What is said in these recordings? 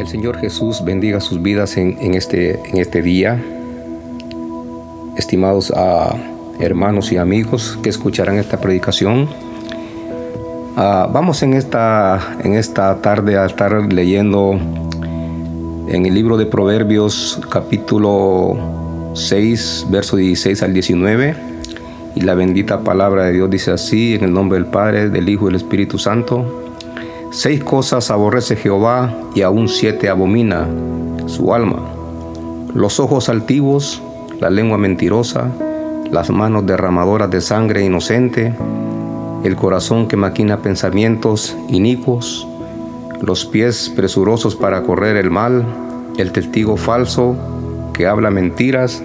El Señor Jesús bendiga sus vidas en, este, este día. Estimados a hermanos y amigos que escucharán esta predicación. Ah, vamos en esta, en esta tarde a estar leyendo en el libro de Proverbios capítulo 6, verso 16 al 19. Y la bendita palabra de Dios dice así, en el nombre del Padre, del Hijo y del Espíritu Santo. Seis cosas aborrece Jehová y aún siete abomina su alma. Los ojos altivos, la lengua mentirosa, las manos derramadoras de sangre inocente, el corazón que maquina pensamientos inicuos, los pies presurosos para correr el mal, el testigo falso que habla mentiras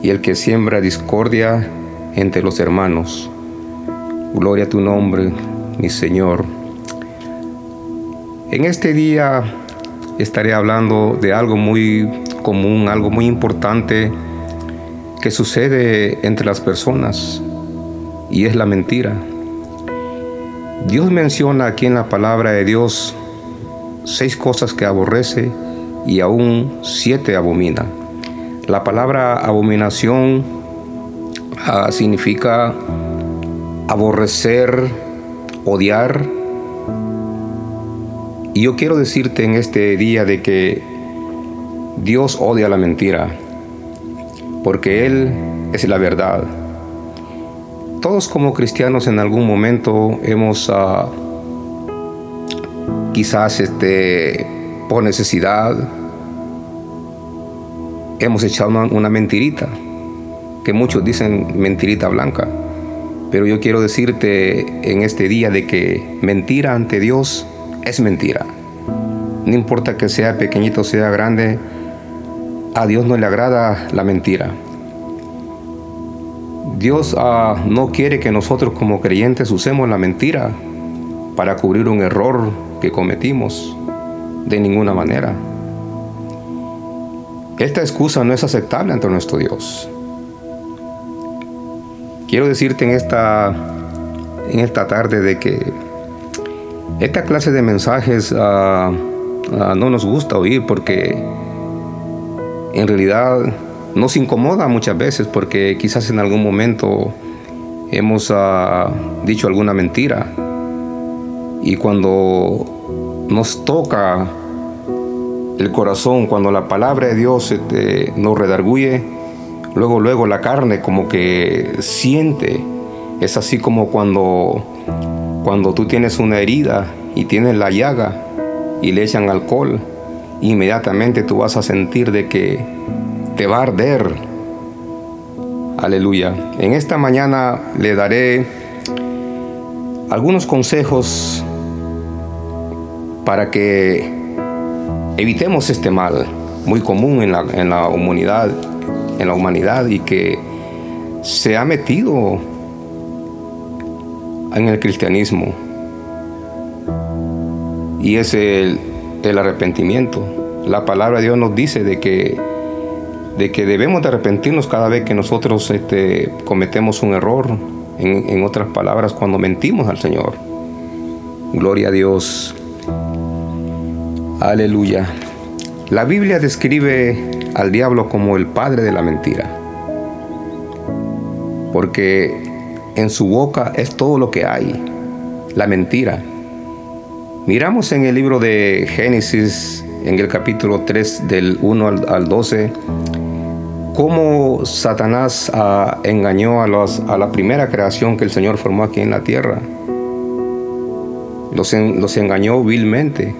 y el que siembra discordia entre los hermanos. Gloria a tu nombre, mi Señor. En este día estaré hablando de algo muy común, algo muy importante que sucede entre las personas y es la mentira. Dios menciona aquí en la palabra de Dios seis cosas que aborrece y aún siete abomina. La palabra abominación ah, significa aborrecer, odiar, y yo quiero decirte en este día de que Dios odia la mentira, porque Él es la verdad. Todos como cristianos en algún momento hemos uh, quizás este, por necesidad, hemos echado una, una mentirita, que muchos dicen mentirita blanca. Pero yo quiero decirte en este día de que mentira ante Dios es mentira. No importa que sea pequeñito o sea grande, a Dios no le agrada la mentira. Dios ah, no quiere que nosotros como creyentes usemos la mentira para cubrir un error que cometimos de ninguna manera. Esta excusa no es aceptable ante nuestro Dios. Quiero decirte en esta, en esta tarde de que esta clase de mensajes ah, ah, no nos gusta oír porque en realidad nos incomoda muchas veces porque quizás en algún momento hemos ah, dicho alguna mentira y cuando nos toca el corazón, cuando la palabra de Dios este, nos redarguye, luego, luego la carne como que siente. Es así como cuando cuando tú tienes una herida y tienes la llaga y le echan alcohol, inmediatamente tú vas a sentir de que te va a arder. Aleluya. En esta mañana le daré algunos consejos para que evitemos este mal muy común en la, en la humanidad, en la humanidad y que se ha metido en el cristianismo y es el, arrepentimiento. La palabra de Dios nos dice de que, de que debemos de arrepentirnos cada vez que nosotros este, cometemos un error, en, en otras palabras, cuando mentimos al Señor. Gloria a Dios. Aleluya. La Biblia describe al diablo como el padre de la mentira. Porque en su boca es todo lo que hay, la mentira. Miramos en el libro de Génesis, en el capítulo 3 del 1 al, 12, cómo Satanás ah, engañó a, a, la primera creación que el Señor formó aquí en la tierra. Los, los engañó vilmente.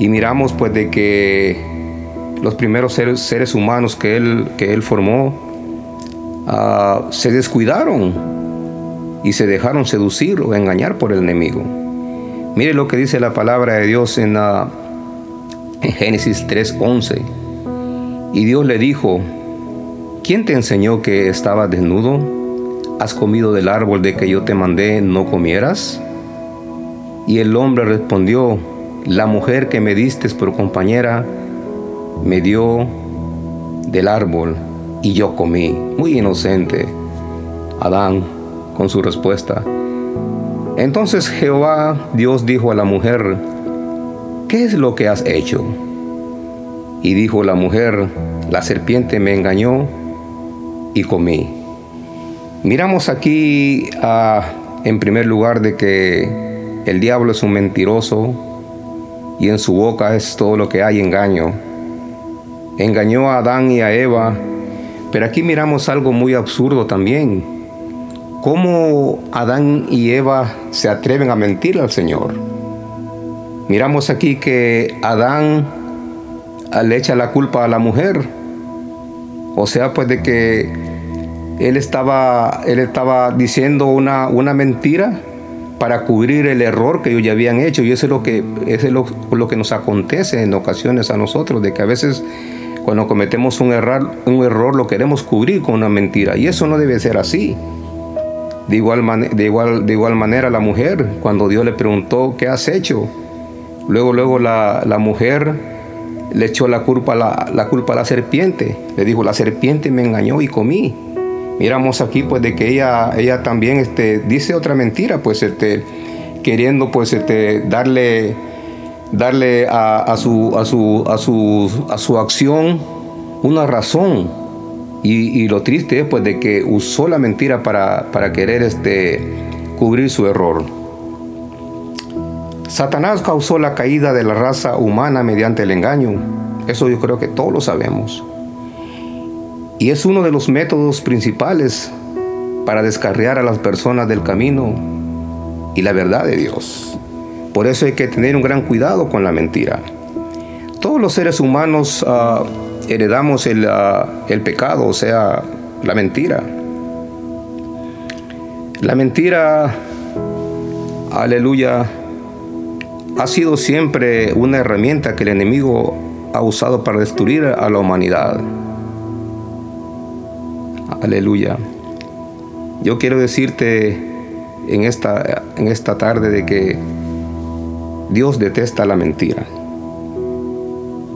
Y miramos pues de que los primeros seres, humanos que él formó, Ah, se descuidaron y se dejaron seducir o engañar por el enemigo. Mire lo que dice la palabra de Dios en, en Génesis 3:11. Y Dios le dijo, ¿quién te enseñó que estabas desnudo? ¿Has comido del árbol de que yo te mandé no comieras? Y el hombre respondió, la mujer que me diste por compañera me dio del árbol y yo comí. Muy inocente. Adán con su respuesta. Entonces Jehová Dios dijo a la mujer, ¿qué es lo que has hecho? Y dijo la mujer, la serpiente me engañó y comí. Miramos aquí en primer lugar de que el diablo es un mentiroso y en su boca es todo lo que hay engaño. Engañó a Adán y a Eva, pero aquí miramos algo muy absurdo también. ¿Cómo Adán y Eva se atreven a mentir al Señor? Miramos aquí que Adán le echa la culpa a la mujer. O sea, pues de que él estaba, él estaba diciendo una, una mentira para cubrir el error que ellos ya habían hecho. Y eso es lo que, es lo, lo, que nos acontece en ocasiones a nosotros, de que a veces cuando cometemos un error, un error lo queremos cubrir con una mentira. Y eso no debe ser así. De igual, de, igual, de igual manera la mujer, cuando Dios le preguntó, ¿qué has hecho? Luego, luego la, la mujer le echó la culpa, la, la culpa a la serpiente. Le dijo, la serpiente me engañó y comí. Miramos aquí pues de que ella, ella también este, dice otra mentira, pues este, queriendo pues este, darle, darle a, su, a, su, a, su, a su acción una razón. Y, lo triste es pues de que usó la mentira para, para querer este, cubrir su error. Satanás causó la caída de la raza humana mediante el engaño. Eso yo creo que todos lo sabemos. Y es uno de los métodos principales para descarriar a las personas del camino y la verdad de Dios. Por eso hay que tener un gran cuidado con la mentira. Todos los seres humanos uh, heredamos el, uh, el pecado, o sea, la mentira. La mentira, aleluya, ha sido siempre una herramienta que el enemigo ha usado para destruir a la humanidad. Aleluya. Yo quiero decirte en esta, en esta tarde de que Dios detesta la mentira.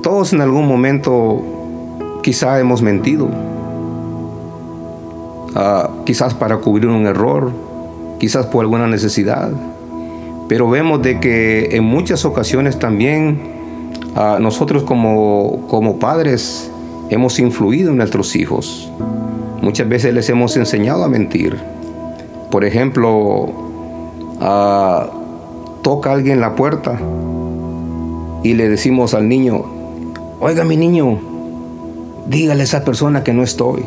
Todos en algún momento quizá hemos mentido. Ah, quizás para cubrir un error, quizás por alguna necesidad. Pero vemos de que en muchas ocasiones también ah, nosotros como, como padres hemos influido en nuestros hijos. Muchas veces les hemos enseñado a mentir. Por ejemplo, ah, toca alguien la puerta y le decimos al niño, oiga mi niño, dígale a esa persona que no estoy.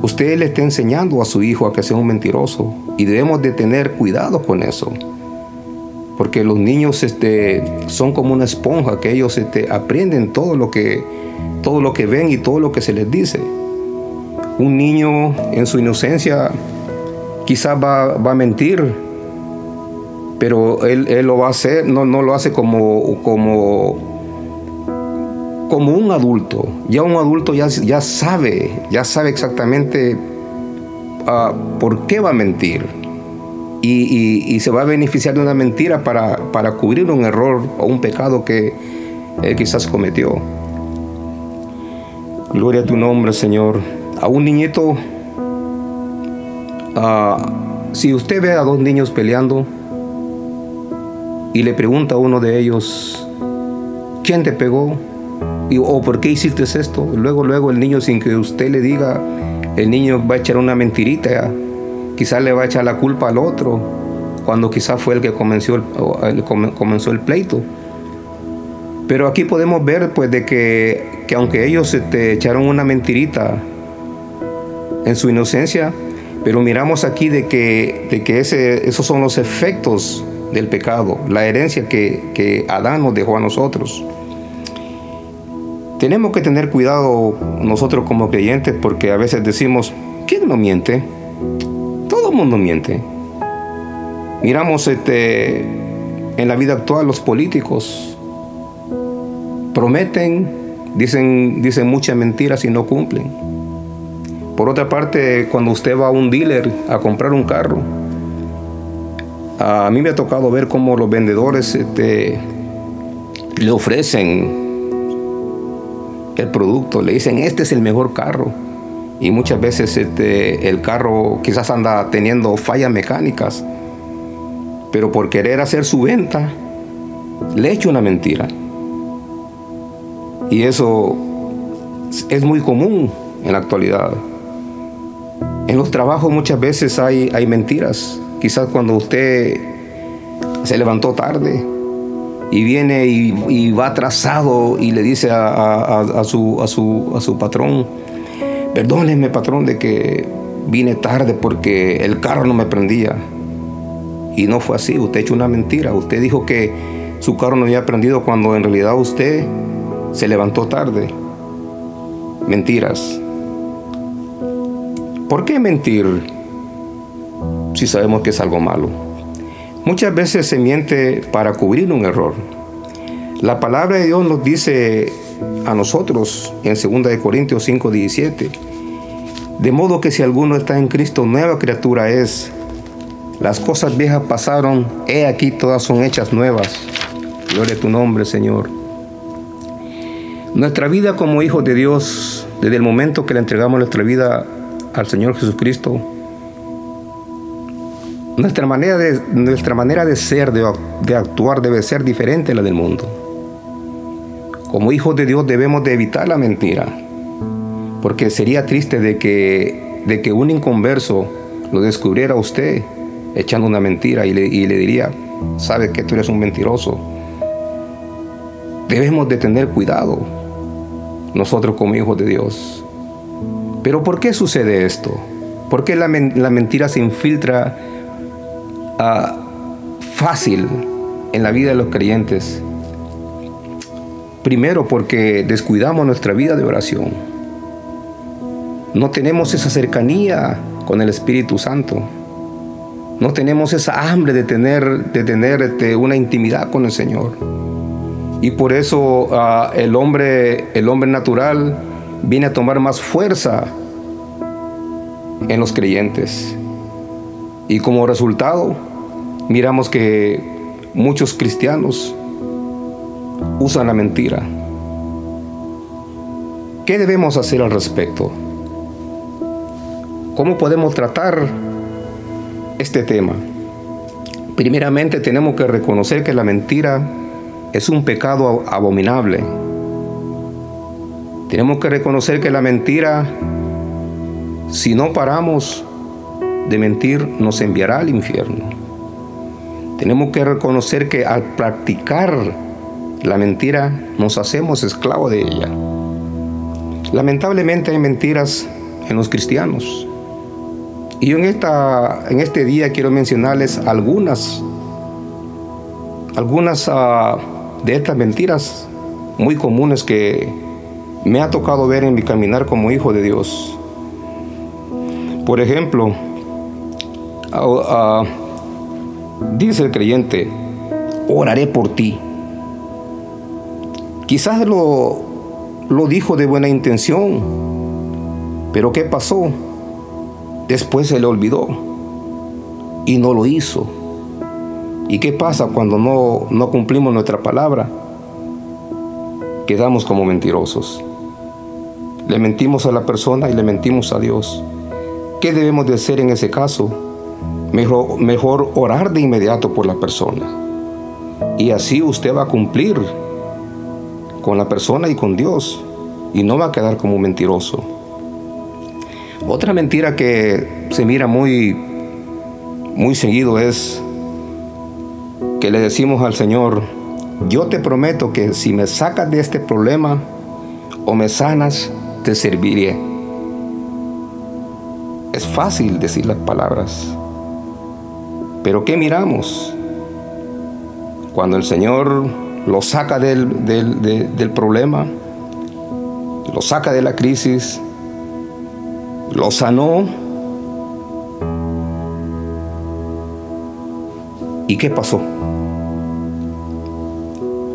Usted le está enseñando a su hijo a que sea un mentiroso y debemos de tener cuidado con eso. Porque los niños este, son como una esponja que ellos este, aprenden todo lo, que, todo lo que ven y todo lo que se les dice. Un niño en su inocencia quizás va, a mentir, pero él, lo va a hacer, no, no lo hace como, como, como un adulto. Ya un adulto ya, ya sabe, ya sabe exactamente Ah, por qué va a mentir. Y, se va a beneficiar de una mentira para, para cubrir un error o un pecado que él quizás cometió. Gloria a tu nombre, Señor. A un niñito, ah, si usted ve a dos niños peleando y le pregunta a uno de ellos, ¿quién te pegó? ¿O por qué hiciste esto? Luego, luego el niño sin que usted le diga, el niño va a echar una mentirita, quizás le va a echar la culpa al otro, cuando quizás fue el que comenzó el, comenzó el pleito. Pero aquí podemos ver pues de que, aunque ellos este, echaron una mentirita en su inocencia, pero miramos aquí de que, de que ese, esos son los efectos del pecado, la herencia que, que Adán nos dejó a nosotros. Tenemos que tener cuidado nosotros como creyentes porque a veces decimos, ¿quién no miente? Todo el mundo miente. Miramos este, en la vida actual los políticos. Prometen, dicen, dicen muchas mentiras y no cumplen. Por otra parte, cuando usted va a un dealer a comprar un carro, a mí me ha tocado ver cómo los vendedores este, le ofrecen el producto, le dicen, este es el mejor carro. Y muchas veces este, el carro quizás anda teniendo fallas mecánicas, pero por querer hacer su venta, le hecho una mentira. Y eso es muy común en la actualidad. En los trabajos muchas veces hay, hay mentiras. Quizás cuando usted se levantó tarde y viene y, va atrasado y le dice a, su, a, su, a su patrón, perdóneme patrón de que vine tarde porque el carro no me prendía. Y no fue así, usted hecho una mentira. Usted dijo que su carro no había prendido cuando en realidad usted se levantó tarde. Mentiras. ¿Por qué mentir si sabemos que es algo malo? Muchas veces se miente para cubrir un error. La palabra de Dios nos dice a nosotros en 2 Corintios 5, 17, de modo que si alguno está en Cristo, nueva criatura es. Las cosas viejas pasaron, he aquí todas son hechas nuevas. Gloria a tu nombre, Señor. Nuestra vida como hijos de Dios, desde el momento que le entregamos nuestra vida al Señor Jesucristo, nuestra manera de, nuestra manera de ser, de, de actuar, debe ser diferente a la del mundo. Como hijos de Dios debemos de evitar la mentira, porque sería triste de que, de que un inconverso lo descubriera a usted echando una mentira y le, y le diría, sabes que tú eres un mentiroso. Debemos de tener cuidado nosotros como hijos de Dios. Pero ¿por qué sucede esto? ¿Por qué la, mentira se infiltra ah, fácil en la vida de los creyentes? Primero porque descuidamos nuestra vida de oración. No tenemos esa cercanía con el Espíritu Santo. No tenemos esa hambre de tener, de tener este, una intimidad con el Señor. Y por eso ah, el, hombre, el hombre natural viene a tomar más fuerza en los creyentes. Y como resultado, miramos que muchos cristianos usan la mentira. ¿Qué debemos hacer al respecto? ¿Cómo podemos tratar este tema? Primeramente tenemos que reconocer que la mentira es un pecado abominable. Tenemos que reconocer que la mentira, si no paramos de mentir, nos enviará al infierno. Tenemos que reconocer que al practicar la mentira nos hacemos esclavos de ella. Lamentablemente hay mentiras en los cristianos. Y yo en, esta, en este día quiero mencionarles algunas, algunas uh, de estas mentiras muy comunes que me ha tocado ver en mi caminar como hijo de Dios. Por ejemplo, dice el creyente, oraré por ti. Quizás lo, lo dijo de buena intención, pero ¿qué pasó? Después se le olvidó y no lo hizo. ¿Y qué pasa cuando no, no cumplimos nuestra palabra? Quedamos como mentirosos. Le mentimos a la persona y le mentimos a Dios. ¿Qué debemos de hacer en ese caso? Mejor, mejor orar de inmediato por la persona. Y así usted va a cumplir con la persona y con Dios. Y no va a quedar como mentiroso. Otra mentira que se mira muy, muy seguido es que le decimos al Señor, yo te prometo que si me sacas de este problema o me sanas, te serviré. Es fácil decir las palabras, pero ¿qué miramos? Cuando el Señor lo saca del, del problema, lo saca de la crisis, lo sanó, ¿Y qué pasó?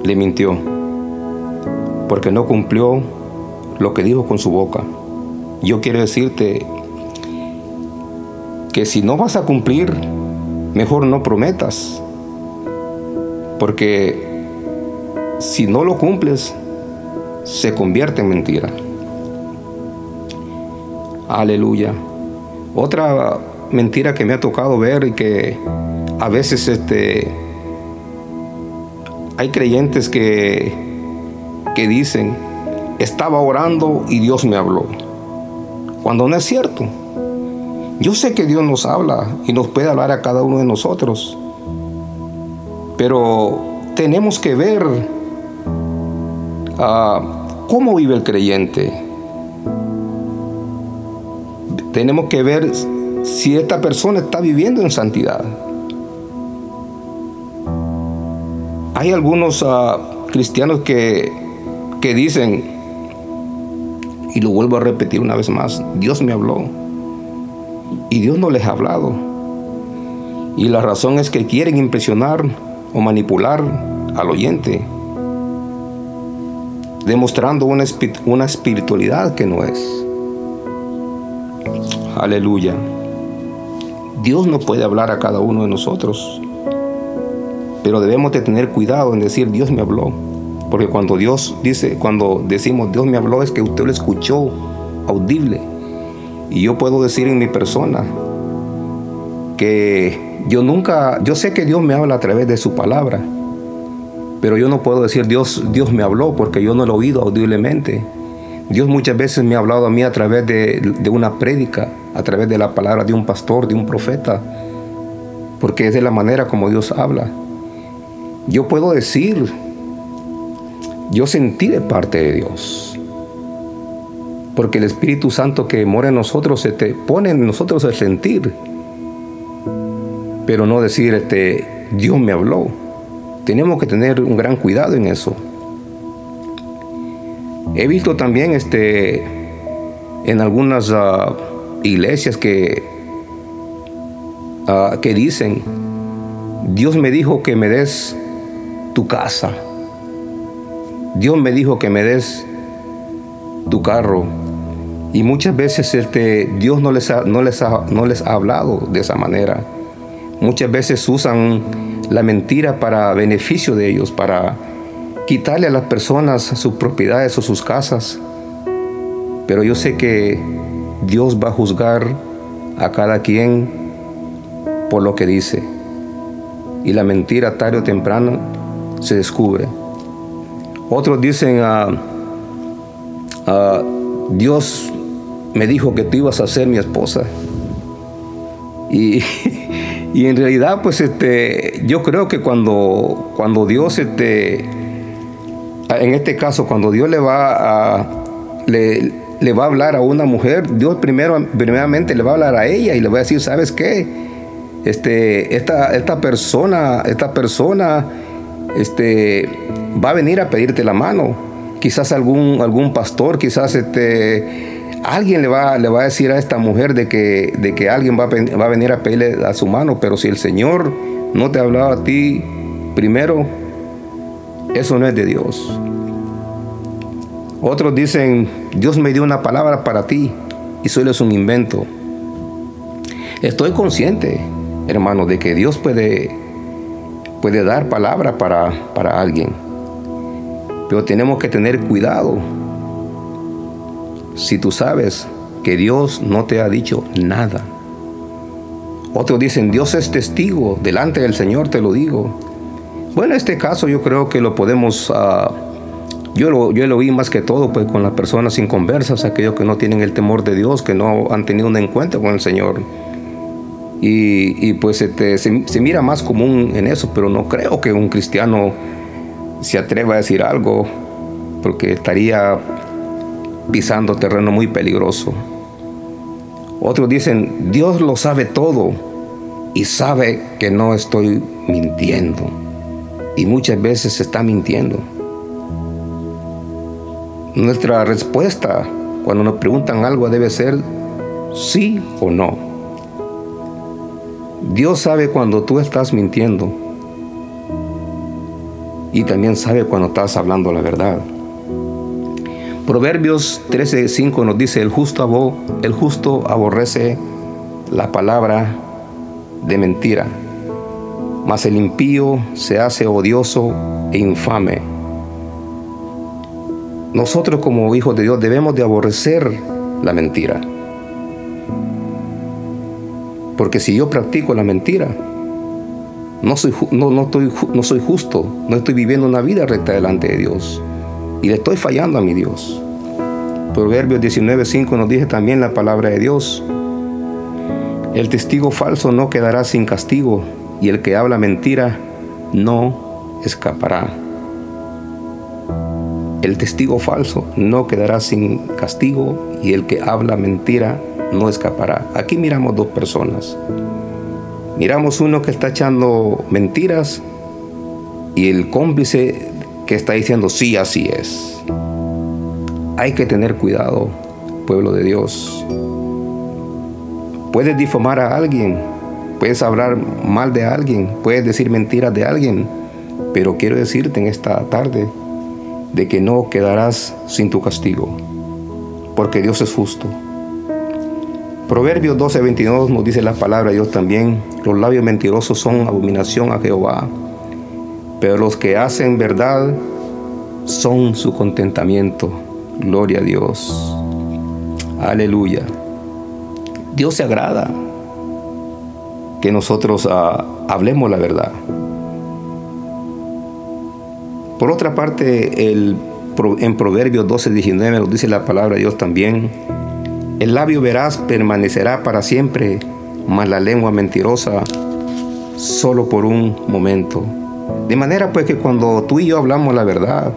Le mintió, porque no cumplió lo que dijo con su boca. Yo quiero decirte que si no vas a cumplir, mejor no prometas, porque si no lo cumples, se convierte en mentira. Aleluya. Otra mentira que me ha tocado ver y que a veces este, hay creyentes que, que dicen, estaba orando y Dios me habló, cuando no es cierto. Yo sé que Dios nos habla y nos puede hablar a cada uno de nosotros, pero tenemos que ver uh, cómo vive el creyente. Tenemos que ver si esta persona está viviendo en santidad. Hay algunos uh, cristianos que, que dicen, y lo vuelvo a repetir una vez más, Dios me habló. Y Dios no les ha hablado. Y la razón es que quieren impresionar o manipular al oyente, demostrando una, una espiritualidad que no es. Aleluya. Dios no puede hablar a cada uno de nosotros, pero debemos de tener cuidado en decir Dios me habló, porque cuando Dios dice, cuando decimos Dios me habló es que usted lo escuchó audible. Y yo puedo decir en mi persona que yo nunca, yo sé que Dios me habla a través de su palabra, pero yo no puedo decir Dios, Dios me habló porque yo no lo he oído audiblemente. Dios muchas veces me ha hablado a mí a través de, de una prédica, a través de la palabra de un pastor, de un profeta, porque es de la manera como Dios habla. Yo puedo decir, yo sentí de parte de Dios, porque el Espíritu Santo que mora en nosotros se te pone en nosotros el sentir, pero no decir, este, Dios me habló. Tenemos que tener un gran cuidado en eso. He visto también este, en algunas ah, iglesias que, ah, que dicen, Dios me dijo que me des tu casa. Dios me dijo que me des tu carro. Y muchas veces este, Dios no les, no, les no les ha hablado de esa manera. Muchas veces usan la mentira para beneficio de ellos, para quitarle a las personas sus propiedades o sus casas. Pero yo sé que Dios va a juzgar a cada quien por lo que dice. Y la mentira tarde o temprano se descubre. Otros dicen, a ah, ah, Dios me dijo que tú ibas a ser mi esposa. Y, y, en realidad, pues este, yo creo que cuando, cuando Dios este, en este caso, cuando Dios le va a, le, le, va a hablar a una mujer, Dios primero, primeramente le va a hablar a ella y le va a decir, ¿sabes qué? Este, esta, esta persona, esta persona, este, va a venir a pedirte la mano. Quizás algún, algún pastor, quizás este, alguien le va, le va a decir a esta mujer de que, de que alguien va a, va a venir a pedirle a su mano, pero si el Señor no te ha hablado a ti primero, eso no es de Dios. Otros dicen, Dios me dio una palabra para ti y solo es un invento. Estoy consciente, hermano, de que Dios puede, puede dar palabra para, para alguien. Pero tenemos que tener cuidado. Si tú sabes que Dios no te ha dicho nada. Otros dicen, Dios es testigo, delante del Señor te lo digo. Bueno, en este caso yo creo que lo podemos, uh, yo, lo, yo lo vi más que todo pues con las personas sin conversas, aquellos que no tienen el temor de Dios, que no han tenido un encuentro con el Señor. Y, y pues este, se, se, mira más común en eso, pero no creo que un cristiano se atreva a decir algo, porque estaría pisando terreno muy peligroso. Otros dicen, Dios lo sabe todo y sabe que no estoy mintiendo y muchas veces se está mintiendo. Nuestra respuesta cuando nos preguntan algo debe ser sí o no. Dios sabe cuando tú estás mintiendo y también sabe cuando estás hablando la verdad. Proverbios 13:5 nos dice, el justo, el justo aborrece la palabra de mentira mas el impío se hace odioso e infame. Nosotros como hijos de Dios debemos de aborrecer la mentira. Porque si yo practico la mentira, no soy, no, no, estoy, no soy justo, no estoy viviendo una vida recta delante de Dios. Y le estoy fallando a mi Dios. Proverbios 19:5 nos dice también la palabra de Dios. El testigo falso no quedará sin castigo y el que habla mentira no escapará. El testigo falso no quedará sin castigo y el que habla mentira no escapará. Aquí miramos dos personas. Miramos uno que está echando mentiras y el cómplice que está diciendo sí, así es. Hay que tener cuidado, pueblo de Dios. Puedes difamar a alguien, puedes hablar mal de alguien, puedes decir mentiras de alguien, pero quiero decirte en esta tarde de que no quedarás sin tu castigo, porque Dios es justo. Proverbios 12:22 nos dice la palabra de Dios también, los labios mentirosos son abominación a Jehová, pero los que hacen verdad son su contentamiento. Gloria a Dios. Aleluya. Dios se agrada que nosotros ah, hablemos la verdad. Por otra parte, el, en Proverbios 12, 19 nos dice la palabra de Dios también, el labio veraz permanecerá para siempre, mas la lengua mentirosa solo por un momento. De manera pues que cuando tú y yo hablamos la verdad,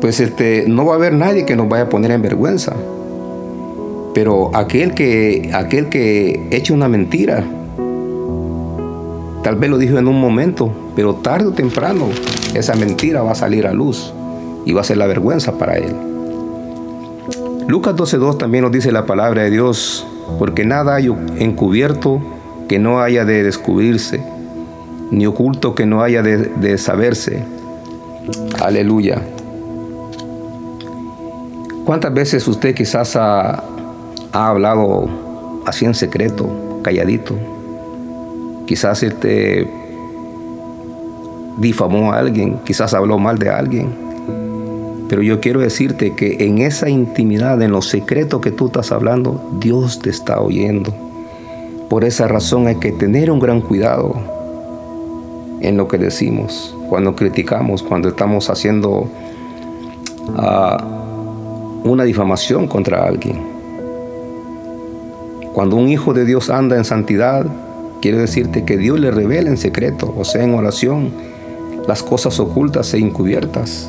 pues este, no va a haber nadie que nos vaya a poner en vergüenza. Pero aquel que, aquel que echa una mentira, tal vez lo dijo en un momento, pero tarde o temprano esa mentira va a salir a luz y va a ser la vergüenza para él. Lucas 12.2 también nos dice la palabra de Dios, porque nada hay encubierto que no haya de descubrirse, ni oculto que no haya de, saberse. Aleluya. ¿Cuántas veces usted quizás ha, hablado así en secreto, calladito? Quizás este difamó a alguien, quizás habló mal de alguien. Pero yo quiero decirte que en esa intimidad, en lo secreto que tú estás hablando, Dios te está oyendo. Por esa razón hay que tener un gran cuidado en lo que decimos, cuando criticamos, cuando estamos haciendo uh, una difamación contra alguien. Cuando un hijo de Dios anda en santidad, quiero decirte que Dios le revela en secreto, o sea, en oración, las cosas ocultas e encubiertas.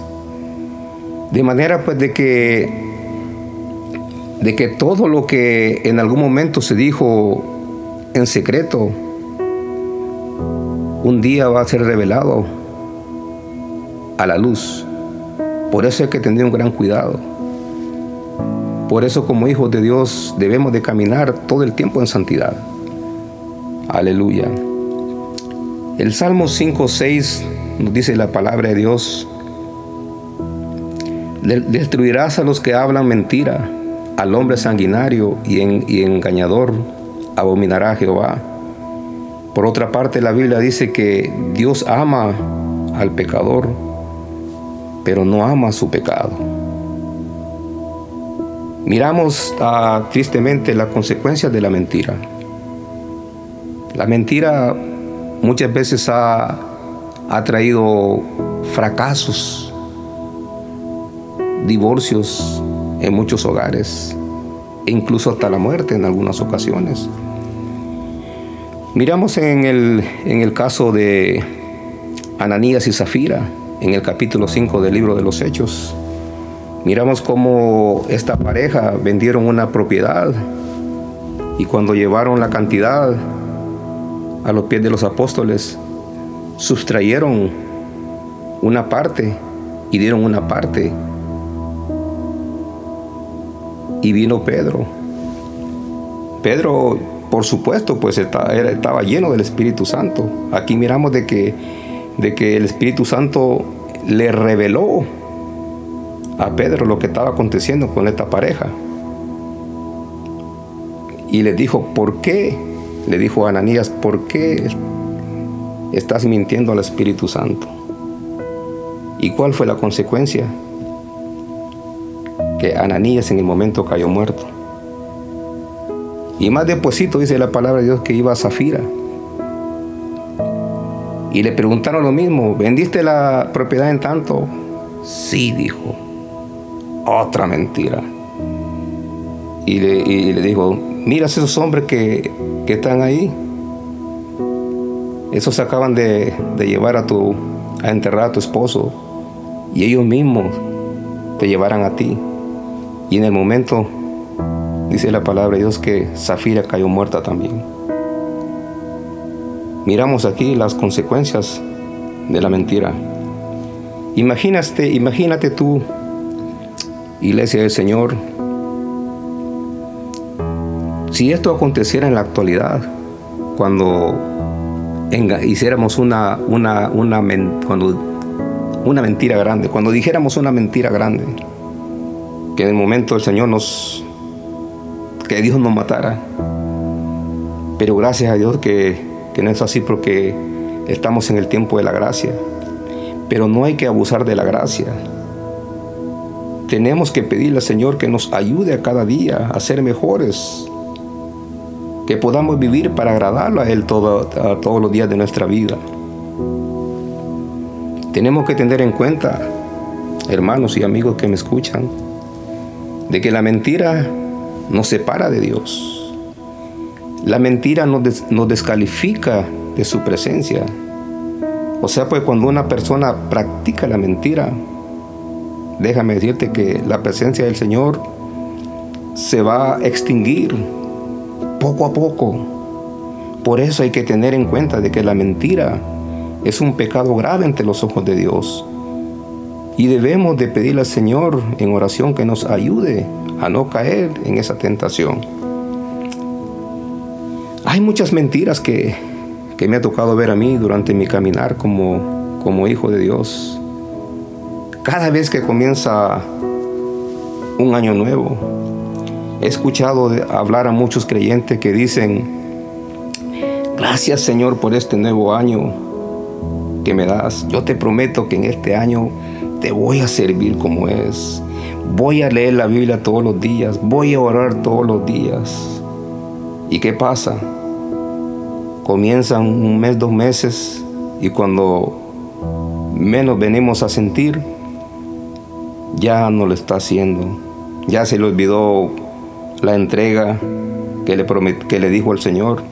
De manera pues de que de que todo lo que en algún momento se dijo en secreto un día va a ser revelado a la luz. Por eso hay que tener un gran cuidado. Por eso como hijos de Dios debemos de caminar todo el tiempo en santidad. Aleluya. El Salmo 5.6 nos dice la palabra de Dios. Destruirás a los que hablan mentira, al hombre sanguinario y, y engañador, abominará a Jehová. Por otra parte, la Biblia dice que Dios ama al pecador, pero no ama su pecado. Miramos ah, tristemente las consecuencias de la mentira. La mentira muchas veces ha, traído fracasos, divorcios en muchos hogares e incluso hasta la muerte en algunas ocasiones. Miramos en el, en el caso de Ananías y Zafira, en el capítulo 5 del libro de los Hechos. Miramos cómo esta pareja vendieron una propiedad y cuando llevaron la cantidad a los pies de los apóstoles, sustrayeron una parte y dieron una parte. Y vino Pedro. Pedro, por supuesto, pues estaba lleno del Espíritu Santo. Aquí miramos de que, de que el Espíritu Santo le reveló a Pedro lo que estaba aconteciendo con esta pareja. Y le dijo, ¿por qué? Le dijo a Ananías, ¿por qué estás mintiendo al Espíritu Santo? ¿Y cuál fue la consecuencia? Que Ananías en el momento cayó muerto. Y más despuesito dice la palabra de Dios que iba a Zafira. Y le preguntaron lo mismo, ¿vendiste la propiedad en tanto? Sí, dijo. Otra mentira. Y le, dijo, mira esos hombres que, están ahí. Esos acaban de, de llevar a tu, a enterrar a tu esposo. Y ellos mismos te llevarán a ti. Y en el momento, dice la palabra de Dios, que Zafira cayó muerta también. Miramos aquí las consecuencias de la mentira. Imagínate, imagínate tú, iglesia del Señor, si esto aconteciera en la actualidad, cuando hiciéramos una, una, una, cuando, una mentira grande, cuando dijéramos una mentira grande, que en el momento el Señor nos, que Dios nos matara. Pero gracias a Dios que, no es así porque estamos en el tiempo de la gracia. Pero no hay que abusar de la gracia. Tenemos que pedirle al Señor que nos ayude a cada día a ser mejores, que podamos vivir para agradarlo a Él todo, todos los días de nuestra vida. Tenemos que tener en cuenta, hermanos y amigos que me escuchan, de que la mentira nos separa de Dios. La mentira nos, descalifica de su presencia. O sea, pues cuando una persona practica la mentira, déjame decirte que la presencia del Señor se va a extinguir poco a poco. Por eso hay que tener en cuenta de que la mentira es un pecado grave ante los ojos de Dios. Y debemos de pedirle al Señor en oración que nos ayude a no caer en esa tentación. Hay muchas mentiras que, que me ha tocado ver a mí durante mi caminar como, como hijo de Dios. Cada vez que comienza un año nuevo, He escuchado hablar a muchos creyentes que dicen, gracias Señor por este nuevo año que me das. Yo te prometo que en este año te voy a servir como es. Voy a leer la Biblia todos los días. Voy a orar todos los días. ¿Y qué pasa? Comienzan un mes, dos meses y cuando menos venimos a sentir, ya no lo está haciendo. Ya se le olvidó la entrega que le, que le dijo el Señor.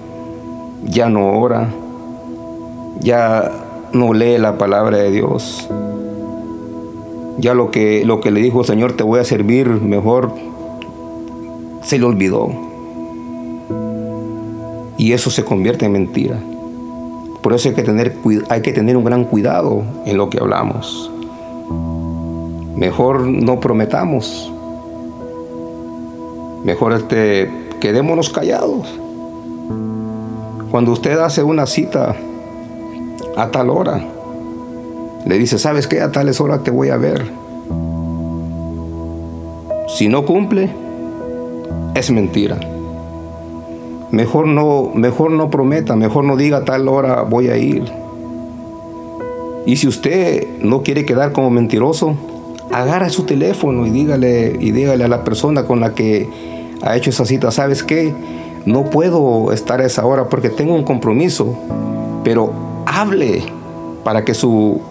Ya no ora, ya no lee la palabra de Dios. Ya lo que, lo que le dijo el Señor, te voy a servir mejor, se le olvidó. Y eso se convierte en mentira. Por eso hay que tener, hay que tener un gran cuidado en lo que hablamos. Mejor no prometamos, Mejor este, quedémonos callados. Cuando usted hace una cita a tal hora, le dice, ¿sabes qué? A tales horas te voy a ver. Si no cumple, es mentira. Mejor no, mejor no prometa, mejor no diga a tal hora voy a ir. Y si usted no quiere quedar como mentiroso, agarra su teléfono y dígale, y dígale a la persona con la que ha hecho esa cita, ¿sabes qué? No puedo estar a esa hora porque tengo un compromiso, pero hable para que su,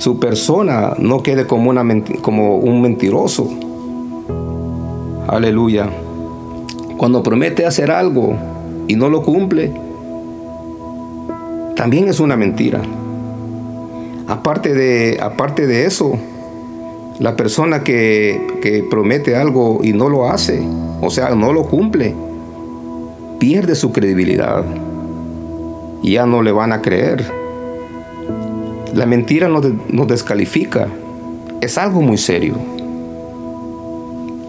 su persona no quede como, una, como un mentiroso. Aleluya. Cuando promete hacer algo y no lo cumple, también es una mentira. Aparte de, aparte de eso, la persona que, promete algo y no lo hace, o sea, no lo cumple, pierde su credibilidad ya no le van a creer. La mentira nos, descalifica, es algo muy serio.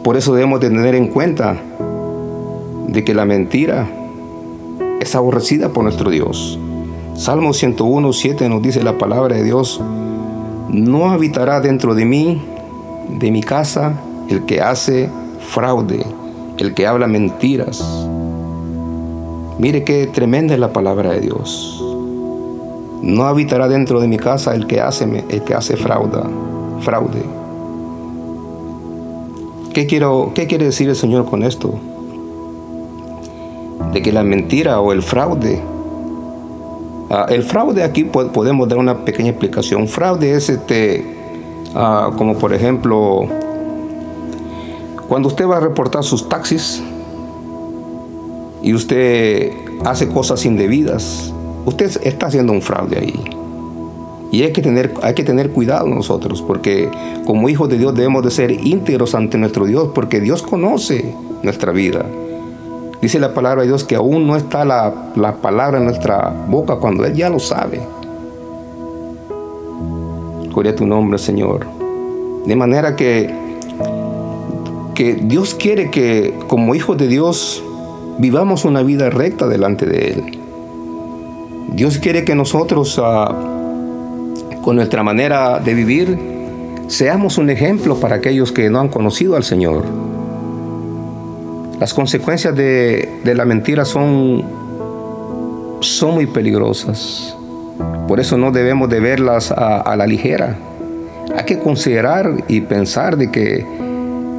Por eso debemos tener en cuenta de que la mentira es aborrecida por nuestro Dios. Salmo 101, 7 nos dice la palabra de Dios, no habitará dentro de mí de mi casa el que hace fraude, el que habla mentiras. Mire qué tremenda es la palabra de Dios. No habitará dentro de mi casa el que hace, el que hace fraude, fraude. ¿Qué, quiero, ¿Qué quiere decir el Señor con esto? De que la mentira o el fraude Ah, el fraude aquí podemos dar una pequeña explicación. Fraude es este, ah, como por ejemplo, cuando usted va a reportar sus taxis y usted hace cosas indebidas, usted está haciendo un fraude ahí. Y hay que, tener, hay que tener cuidado nosotros, porque como hijos de Dios debemos de ser íntegros ante nuestro Dios, porque Dios conoce nuestra vida. Dice la palabra de Dios que aún no está la, palabra en nuestra boca cuando Él ya lo sabe. Gloria a tu nombre, Señor. De manera que, que Dios quiere que como hijos de Dios vivamos una vida recta delante de Él. Dios quiere que nosotros, ah, con nuestra manera de vivir, seamos un ejemplo para aquellos que no han conocido al Señor. Las consecuencias de, la mentira son, son muy peligrosas. Por eso no debemos de verlas a, la ligera. Hay que considerar y pensar de que,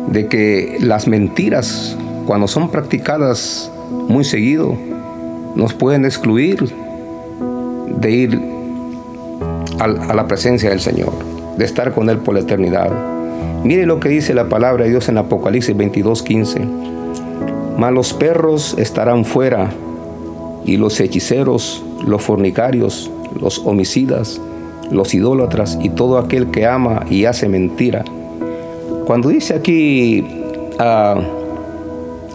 de que las mentiras, cuando son practicadas muy seguido, nos pueden excluir de ir a, la presencia del Señor, de estar con Él por la eternidad. Mire lo que dice la palabra de Dios en Apocalipsis 22, 15 los perros estarán fuera, y los hechiceros, los fornicarios, los homicidas, los idólatras y todo aquel que ama y hace mentira. Cuando dice aquí ah,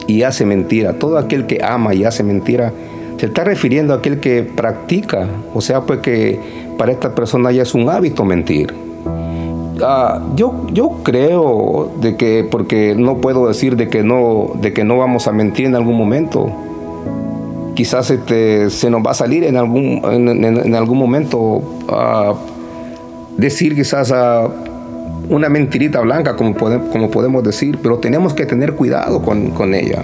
y hace mentira, todo aquel que ama y hace mentira, se está refiriendo a aquel que practica, o sea, pues que para esta persona ya es un hábito mentir. Ah, yo, yo creo de que, porque no puedo decir de que no, de que no vamos a mentir en algún momento. Quizás este, se nos va a salir en algún, en, algún momento a decir quizás una mentirita blanca, como, como podemos decir, pero tenemos que tener cuidado con, ella.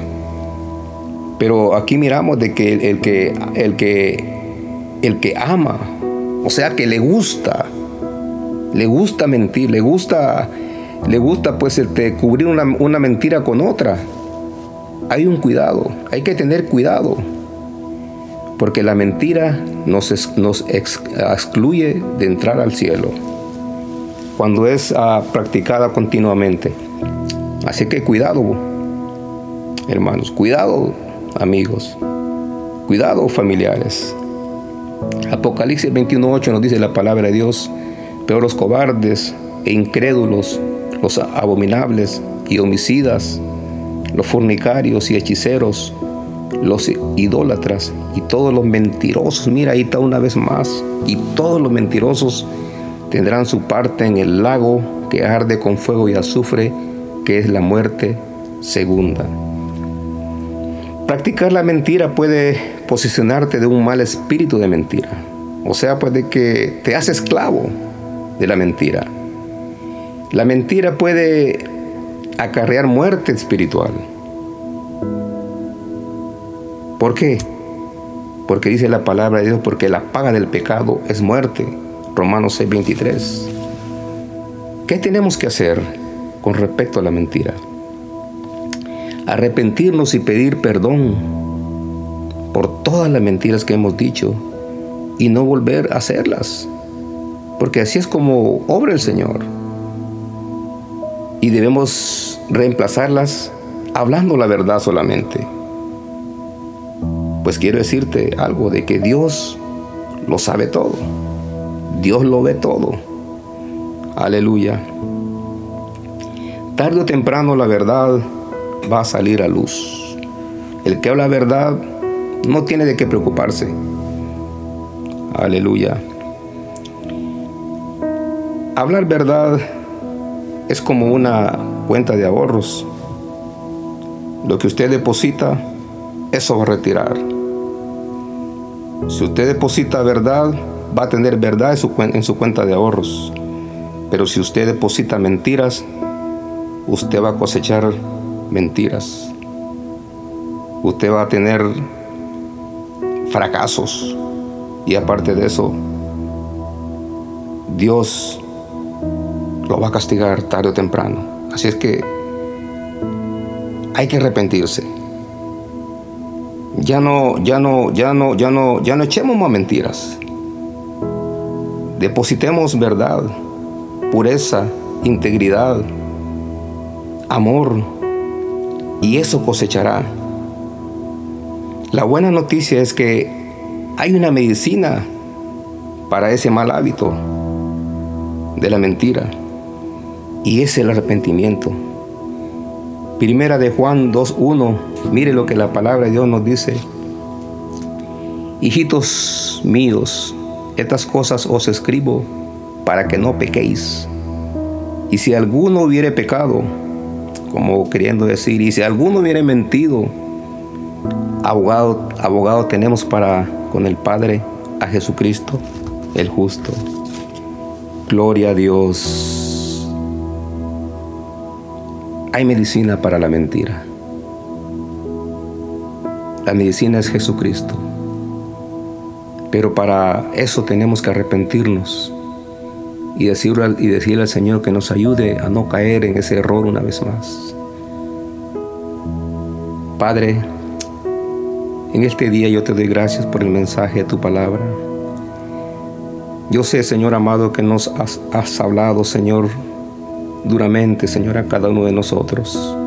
Pero aquí miramos de que el, que el que el que ama, o sea que le gusta, le gusta mentir, le gusta, le gusta pues este, cubrir una, mentira con otra. Hay un cuidado, hay que tener cuidado, porque la mentira nos, excluye de entrar al cielo cuando es ah, practicada continuamente. Así que cuidado, hermanos, cuidado, amigos, cuidado, familiares. Apocalipsis 21.8 nos dice la palabra de Dios Peor los cobardes e incrédulos, los abominables y homicidas, los fornicarios y hechiceros, los idólatras y todos los mentirosos. Mira, ahí está una vez más. Y todos los mentirosos tendrán su parte en el lago que arde con fuego y azufre, que es la muerte segunda. Practicar la mentira puede posicionarte de un mal espíritu de mentira. O sea, puede que te hace esclavo de la mentira. La mentira puede acarrear muerte espiritual. ¿Por qué? Porque dice la palabra de Dios, porque la paga del pecado es muerte. Romanos 6:23. ¿Qué tenemos que hacer con respecto a la mentira? Arrepentirnos y pedir perdón por todas las mentiras que hemos dicho y no volver a hacerlas porque así es como obra el Señor. Y debemos reemplazarlas hablando la verdad solamente. Pues quiero decirte algo de que Dios lo sabe todo. Dios lo ve todo. Aleluya. Tarde o temprano la verdad va a salir a luz. El que habla verdad no tiene de qué preocuparse. Aleluya. Hablar verdad es como una cuenta de ahorros. Lo que usted deposita, eso va a retirar. Si usted deposita verdad, va a tener verdad en su, en su cuenta de ahorros. Pero si usted deposita mentiras, usted va a cosechar mentiras. Usted va a tener fracasos. Y aparte de eso, Dios lo va a castigar tarde o temprano. Así es que hay que arrepentirse. ya no, ya no, ya no, ya no, ya no echemos más mentiras. Depositemos verdad, pureza, integridad, amor, y eso cosechará. La buena noticia es que hay una medicina para ese mal hábito de la mentira, y es el arrepentimiento. Primera de Juan 2.1, mire lo que la palabra de Dios nos dice. Hijitos míos, estas cosas os escribo para que no pequéis. Y si alguno hubiere pecado, como queriendo decir, y si alguno hubiere mentido, abogado, abogado tenemos para con el Padre a Jesucristo, el justo. Gloria a Dios. Hay medicina para la mentira. La medicina es Jesucristo. Pero para eso tenemos que arrepentirnos y decirle, y decirle al Señor que nos ayude a no caer en ese error una vez más. Padre, en este día yo te doy gracias por el mensaje de tu palabra. Yo sé, Señor amado, que nos has, has hablado, Señor, duramente, Señor, a cada uno de nosotros.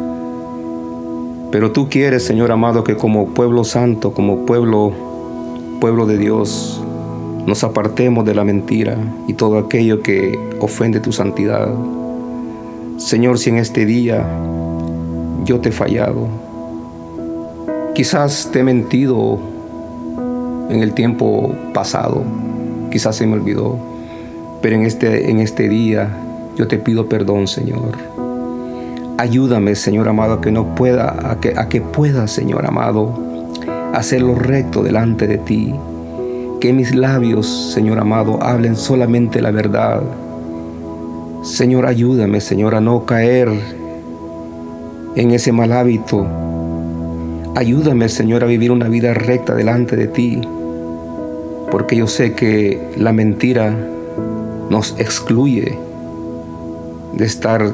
Pero tú quieres, Señor amado, que como pueblo santo, como pueblo pueblo de Dios, nos apartemos de la mentira y todo aquello que ofende tu santidad. Señor, si en este día yo te he fallado, quizás te he mentido en el tiempo pasado, quizás se me olvidó, pero en este, en este día yo te pido perdón, Señor. Ayúdame, Señor amado, a que no pueda, a que, a que pueda, Señor amado, hacer lo recto delante de ti. Que mis labios, Señor amado, hablen solamente la verdad. Señor, ayúdame, Señor, a no caer en ese mal hábito. Ayúdame, Señor, a vivir una vida recta delante de ti. Porque yo sé que la mentira nos excluye de estar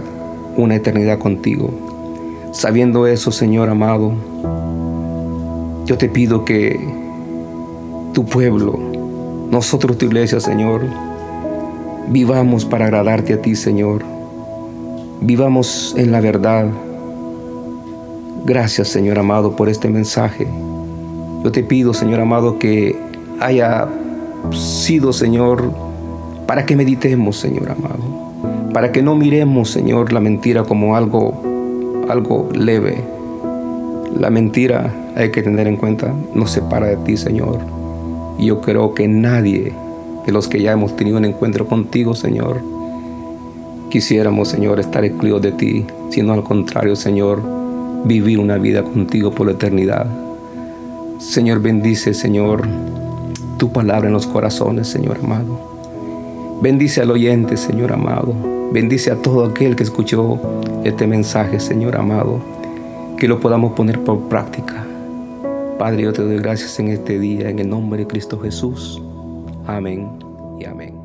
una eternidad contigo. Sabiendo eso, Señor amado, yo te pido que tu pueblo, nosotros tu iglesia, Señor, vivamos para agradarte a ti, Señor. Vivamos en la verdad. Gracias, Señor amado, por este mensaje. Yo te pido, Señor amado, que haya sido, Señor, para que meditemos, Señor amado. Para que no miremos, Señor, la mentira como algo, algo leve. La mentira hay que tener en cuenta, nos separa de ti, Señor. Y yo creo que nadie de los que ya hemos tenido un encuentro contigo, Señor, quisiéramos, Señor, estar excluidos de ti, sino al contrario, Señor, vivir una vida contigo por la eternidad. Señor, bendice, Señor, tu palabra en los corazones, Señor amado. Bendice al oyente, Señor amado. Bendice a todo aquel que escuchó este mensaje, Señor amado. Que lo podamos poner por práctica. Padre, yo te doy gracias en este día, en el nombre de Cristo Jesús. Amén y amén.